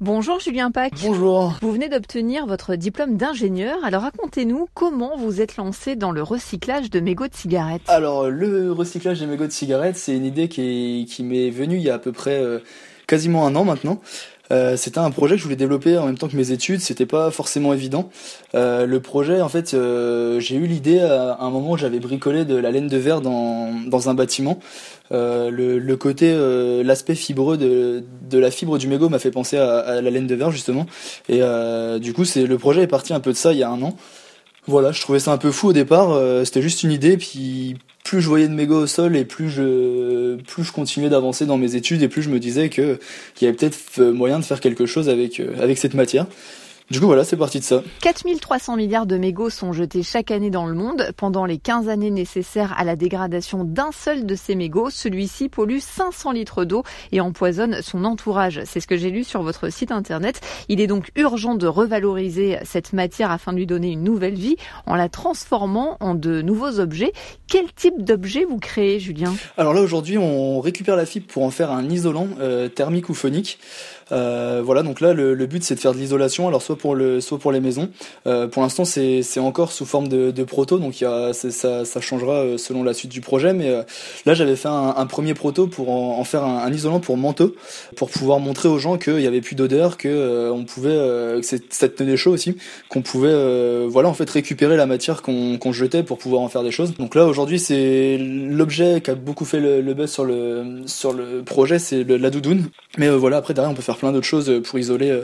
Bonjour Julien Pac. Bonjour. Vous venez d'obtenir votre diplôme d'ingénieur, alors racontez-nous comment vous êtes lancé dans le recyclage de mégots de cigarettes. Alors le recyclage des mégots de cigarettes, c'est une idée qui, qui m'est venue il y a à peu près euh, quasiment un an maintenant. Euh, c'était un projet que je voulais développer en même temps que mes études. C'était pas forcément évident. Euh, le projet, en fait, euh, j'ai eu l'idée à un moment où j'avais bricolé de la laine de verre dans, dans un bâtiment. Le, le, côté, l'aspect fibreux de, de la fibre du mégot m'a fait penser à, à, la laine de verre justement. Et du coup, c'est le projet est parti un peu de ça il y a un an. Voilà, je trouvais ça un peu fou au départ. C'était juste une idée, puis plus je voyais de mégots au sol et plus je plus je continuais d'avancer dans mes études et plus je me disais qu'il y avait peut-être moyen de faire quelque chose avec euh, avec cette matière. Du coup, voilà, c'est parti de ça. 4300 milliards de mégots sont jetés chaque année dans le monde. Pendant les 15 années nécessaires à la dégradation d'un seul de ces mégots, celui-ci pollue 500 litres d'eau et empoisonne son entourage. C'est ce que j'ai lu sur votre site internet. Il est donc urgent de revaloriser cette matière afin de lui donner une nouvelle vie en la transformant en de nouveaux objets. Quel type d'objet vous créez, Julien? Alors là, aujourd'hui, on récupère la fibre pour en faire un isolant euh, thermique ou phonique. Euh, voilà, donc là, le, le but, c'est de faire de l'isolation. Alors soit pour le, soit pour les maisons. Euh, pour l'instant, c'est, encore sous forme de, proto, donc ça, changera euh, selon la suite du projet. Mais euh, là, j'avais fait un, premier proto pour en, faire un, isolant pour manteau, pour pouvoir montrer aux gens qu'il y avait plus d'odeur, que on pouvait, que ça tenait chaud aussi, qu'on pouvait, voilà, en fait, récupérer la matière qu'on, jetait pour pouvoir en faire des choses. Donc là, aujourd'hui, c'est l'objet qui a beaucoup fait le, buzz sur le sur le projet, c'est la doudoune. Mais voilà, après derrière, on peut faire plein d'autres choses pour isoler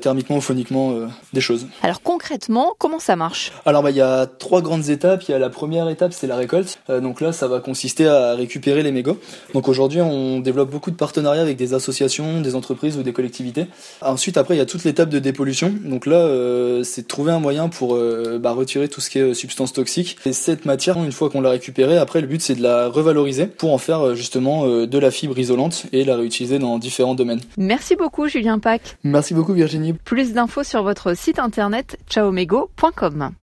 thermiquement ou euh, des choses. Alors concrètement, comment ça marche? Alors bah il y a trois grandes étapes. Il y a la première étape, c'est la récolte. Euh, donc là, ça va consister à récupérer les mégots. Donc aujourd'hui, on développe beaucoup de partenariats avec des associations, des entreprises ou des collectivités. Ensuite, après, il y a toute l'étape de dépollution. Donc là, euh, c'est de trouver un moyen pour euh, bah, retirer tout ce qui est substance toxique. Et cette matière, une fois qu'on l'a récupérée, après, le but c'est de la revaloriser pour en faire justement de la fibre isolante et la réutiliser dans différents domaines. Merci beaucoup, Julien Pac. Merci beaucoup, Virginie. Plus d'infos sur votre site internet ciaomego.com.